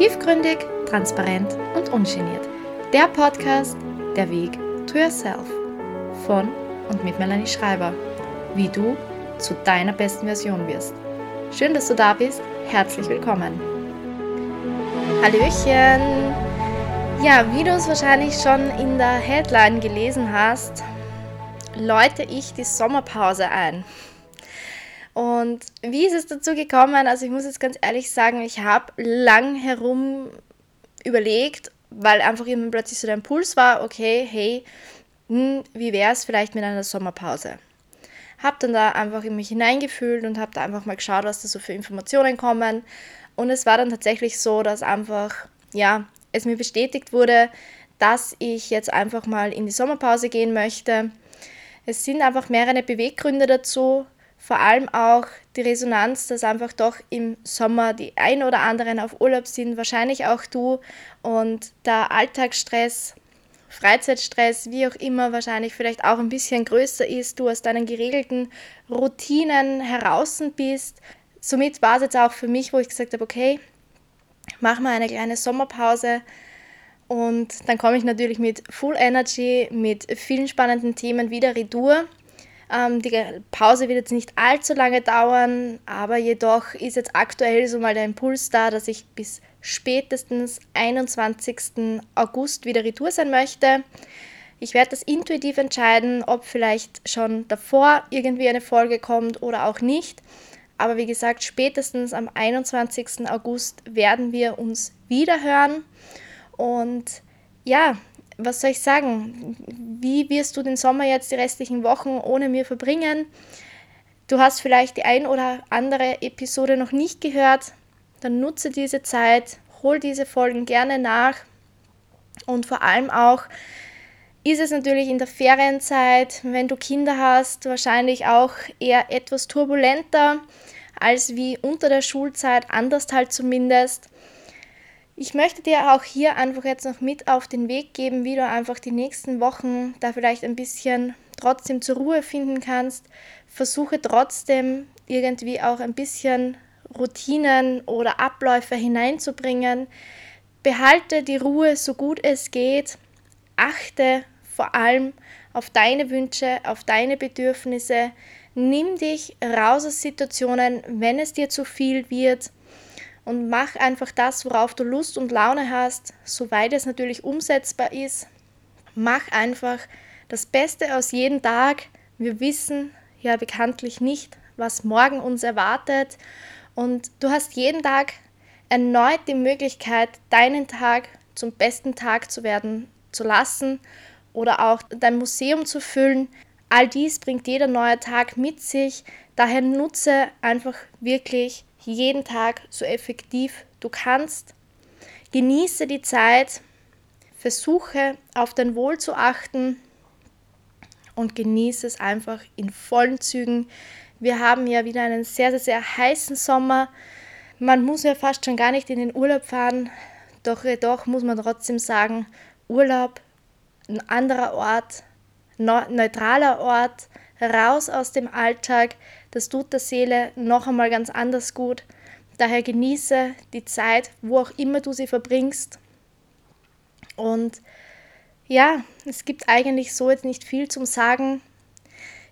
Tiefgründig, transparent und ungeniert. Der Podcast Der Weg to Yourself von und mit Melanie Schreiber. Wie du zu deiner besten Version wirst. Schön, dass du da bist. Herzlich willkommen. Hallöchen. Ja, wie du es wahrscheinlich schon in der Headline gelesen hast, läute ich die Sommerpause ein. Und wie ist es dazu gekommen? Also ich muss jetzt ganz ehrlich sagen, ich habe lang herum überlegt, weil einfach eben plötzlich so der Impuls war, okay, hey, hm, wie wäre es vielleicht mit einer Sommerpause? Habe dann da einfach in mich hineingefühlt und habe da einfach mal geschaut, was da so für Informationen kommen. Und es war dann tatsächlich so, dass einfach, ja, es mir bestätigt wurde, dass ich jetzt einfach mal in die Sommerpause gehen möchte. Es sind einfach mehrere Beweggründe dazu vor allem auch die Resonanz, dass einfach doch im Sommer die ein oder anderen auf Urlaub sind, wahrscheinlich auch du und der Alltagsstress, Freizeitstress, wie auch immer, wahrscheinlich vielleicht auch ein bisschen größer ist, du aus deinen geregelten Routinen heraus bist. Somit war es jetzt auch für mich, wo ich gesagt habe, okay, mach mal eine kleine Sommerpause. Und dann komme ich natürlich mit Full Energy, mit vielen spannenden Themen wieder retour. Ähm, die Pause wird jetzt nicht allzu lange dauern, aber jedoch ist jetzt aktuell so mal der Impuls da, dass ich bis spätestens 21. August wieder retour sein möchte. Ich werde das intuitiv entscheiden, ob vielleicht schon davor irgendwie eine Folge kommt oder auch nicht. Aber wie gesagt, spätestens am 21. August werden wir uns wieder hören. Und ja, was soll ich sagen? Wie wirst du den Sommer jetzt die restlichen Wochen ohne mir verbringen? Du hast vielleicht die ein oder andere Episode noch nicht gehört, dann nutze diese Zeit, hol diese Folgen gerne nach und vor allem auch ist es natürlich in der Ferienzeit, wenn du Kinder hast, wahrscheinlich auch eher etwas turbulenter als wie unter der Schulzeit, anders halt zumindest. Ich möchte dir auch hier einfach jetzt noch mit auf den Weg geben, wie du einfach die nächsten Wochen da vielleicht ein bisschen trotzdem zur Ruhe finden kannst. Versuche trotzdem irgendwie auch ein bisschen Routinen oder Abläufe hineinzubringen. Behalte die Ruhe so gut es geht. Achte vor allem auf deine Wünsche, auf deine Bedürfnisse. Nimm dich raus aus Situationen, wenn es dir zu viel wird und mach einfach das, worauf du Lust und Laune hast, soweit es natürlich umsetzbar ist. Mach einfach das Beste aus jedem Tag. Wir wissen ja bekanntlich nicht, was morgen uns erwartet und du hast jeden Tag erneut die Möglichkeit, deinen Tag zum besten Tag zu werden zu lassen oder auch dein Museum zu füllen. All dies bringt jeder neue Tag mit sich. Daher nutze einfach wirklich jeden Tag so effektiv du kannst. Genieße die Zeit, versuche auf dein Wohl zu achten und genieße es einfach in vollen Zügen. Wir haben ja wieder einen sehr, sehr, sehr heißen Sommer. Man muss ja fast schon gar nicht in den Urlaub fahren, doch jedoch muss man trotzdem sagen, Urlaub, ein anderer Ort, neutraler Ort, raus aus dem Alltag, das tut der Seele noch einmal ganz anders gut. Daher genieße die Zeit, wo auch immer du sie verbringst. Und ja, es gibt eigentlich so jetzt nicht viel zum Sagen.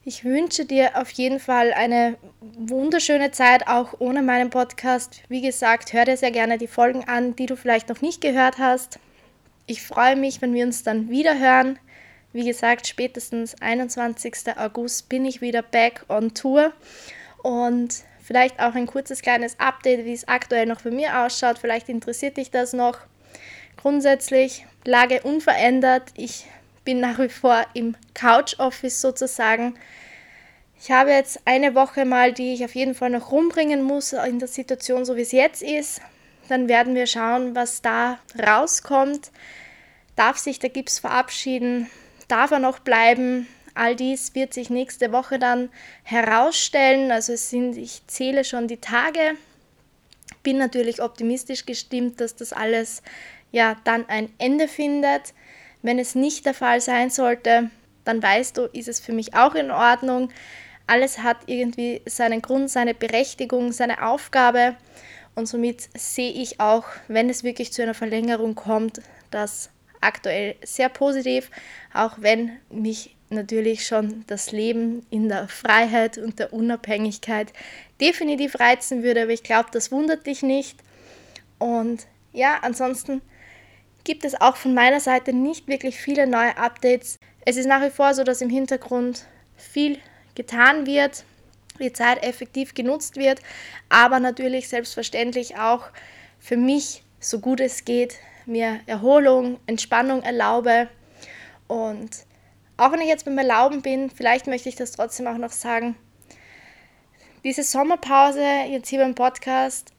Ich wünsche dir auf jeden Fall eine wunderschöne Zeit, auch ohne meinen Podcast. Wie gesagt, hör dir sehr gerne die Folgen an, die du vielleicht noch nicht gehört hast. Ich freue mich, wenn wir uns dann wieder hören. Wie gesagt, spätestens 21. August bin ich wieder back on Tour und vielleicht auch ein kurzes kleines Update, wie es aktuell noch bei mir ausschaut. Vielleicht interessiert dich das noch. Grundsätzlich Lage unverändert. Ich bin nach wie vor im Couch Office sozusagen. Ich habe jetzt eine Woche mal, die ich auf jeden Fall noch rumbringen muss in der Situation, so wie es jetzt ist. Dann werden wir schauen, was da rauskommt. Darf sich der Gips verabschieden? Darf er noch bleiben? All dies wird sich nächste Woche dann herausstellen. Also es sind, ich zähle schon die Tage. Bin natürlich optimistisch gestimmt, dass das alles ja dann ein Ende findet. Wenn es nicht der Fall sein sollte, dann weißt du, ist es für mich auch in Ordnung. Alles hat irgendwie seinen Grund, seine Berechtigung, seine Aufgabe. Und somit sehe ich auch, wenn es wirklich zu einer Verlängerung kommt, das aktuell sehr positiv, auch wenn mich natürlich schon das Leben in der Freiheit und der Unabhängigkeit definitiv reizen würde, aber ich glaube, das wundert dich nicht. Und ja, ansonsten gibt es auch von meiner Seite nicht wirklich viele neue Updates. Es ist nach wie vor so, dass im Hintergrund viel getan wird, die Zeit effektiv genutzt wird, aber natürlich selbstverständlich auch für mich, so gut es geht, mir Erholung, Entspannung erlaube. Und auch wenn ich jetzt beim Erlauben bin, vielleicht möchte ich das trotzdem auch noch sagen, diese Sommerpause jetzt hier beim Podcast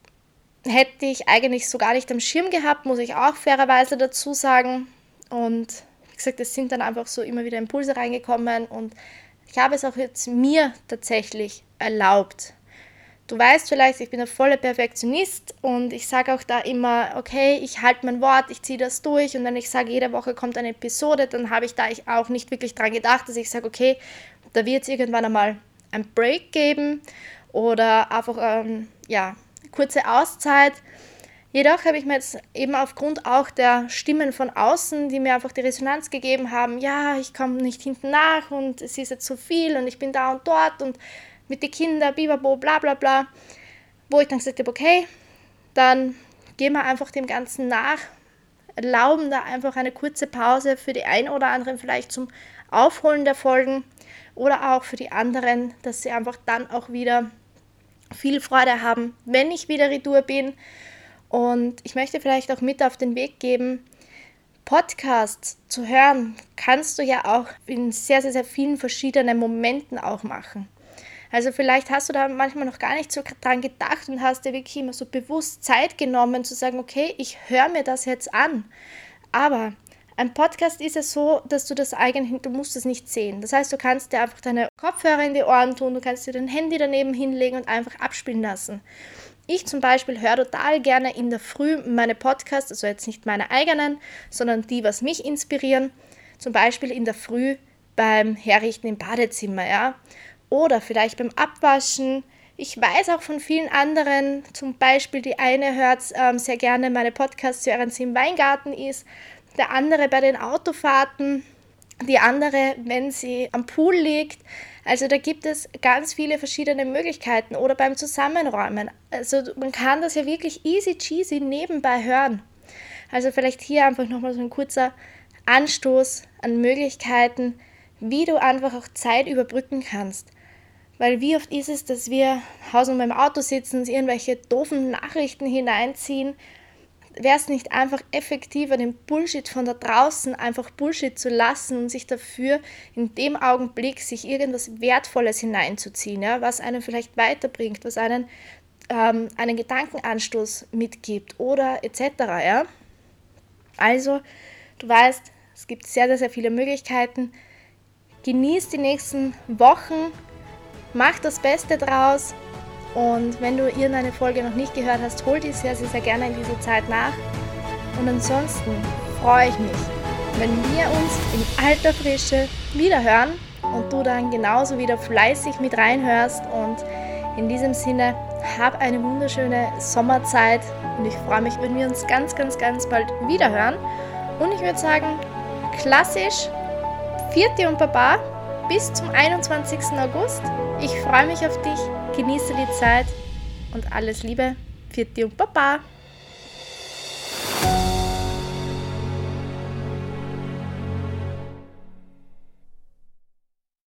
hätte ich eigentlich so gar nicht am Schirm gehabt, muss ich auch fairerweise dazu sagen. Und wie gesagt, es sind dann einfach so immer wieder Impulse reingekommen und ich habe es auch jetzt mir tatsächlich erlaubt. Du weißt vielleicht, ich bin ein voller Perfektionist und ich sage auch da immer, okay, ich halte mein Wort, ich ziehe das durch und wenn ich sage, jede Woche kommt eine Episode, dann habe ich da auch nicht wirklich dran gedacht, dass ich sage, okay, da wird es irgendwann einmal ein Break geben oder einfach ähm, ja, kurze Auszeit. Jedoch habe ich mir jetzt eben aufgrund auch der Stimmen von außen, die mir einfach die Resonanz gegeben haben, ja, ich komme nicht hinten nach und es ist jetzt zu viel und ich bin da und dort und mit den Kindern, bibabo, bla bla bla, wo ich dann gesagt habe, okay, dann gehen wir einfach dem Ganzen nach, erlauben da einfach eine kurze Pause für die einen oder anderen vielleicht zum Aufholen der Folgen oder auch für die anderen, dass sie einfach dann auch wieder viel Freude haben, wenn ich wieder retour bin. Und ich möchte vielleicht auch mit auf den Weg geben, Podcasts zu hören, kannst du ja auch in sehr, sehr, sehr vielen verschiedenen Momenten auch machen. Also vielleicht hast du da manchmal noch gar nicht so dran gedacht und hast dir wirklich immer so bewusst Zeit genommen zu sagen, okay, ich höre mir das jetzt an. Aber ein Podcast ist ja so, dass du das eigentlich, du musst es nicht sehen. Das heißt, du kannst dir einfach deine Kopfhörer in die Ohren tun, du kannst dir dein Handy daneben hinlegen und einfach abspielen lassen. Ich zum Beispiel höre total gerne in der Früh meine Podcasts, also jetzt nicht meine eigenen, sondern die, was mich inspirieren. Zum Beispiel in der Früh beim Herrichten im Badezimmer, ja. Oder vielleicht beim Abwaschen. Ich weiß auch von vielen anderen, zum Beispiel die eine hört ähm, sehr gerne meine Podcasts, während sie im Weingarten ist der andere bei den Autofahrten, die andere, wenn sie am Pool liegt. Also da gibt es ganz viele verschiedene Möglichkeiten oder beim Zusammenräumen. Also man kann das ja wirklich easy cheesy nebenbei hören. Also vielleicht hier einfach nochmal so ein kurzer Anstoß an Möglichkeiten, wie du einfach auch Zeit überbrücken kannst. Weil wie oft ist es, dass wir Haus und beim Auto sitzen, irgendwelche doofen Nachrichten hineinziehen wäre es nicht einfach effektiver, den Bullshit von da draußen einfach Bullshit zu lassen und sich dafür in dem Augenblick sich irgendwas Wertvolles hineinzuziehen, ja, was einen vielleicht weiterbringt, was einen ähm, einen Gedankenanstoß mitgibt oder etc. Ja? Also, du weißt, es gibt sehr, sehr, sehr viele Möglichkeiten. Genieß die nächsten Wochen, mach das Beste draus und wenn du irgendeine Folge noch nicht gehört hast, hol die sehr, sehr, gerne in dieser Zeit nach. Und ansonsten freue ich mich, wenn wir uns in alter Frische wiederhören und du dann genauso wieder fleißig mit reinhörst. Und in diesem Sinne, hab eine wunderschöne Sommerzeit und ich freue mich, wenn wir uns ganz, ganz, ganz bald wiederhören. Und ich würde sagen, klassisch, Vierte und Baba bis zum 21. August. Ich freue mich auf dich. Genieße die Zeit und alles Liebe. Für dich und Baba.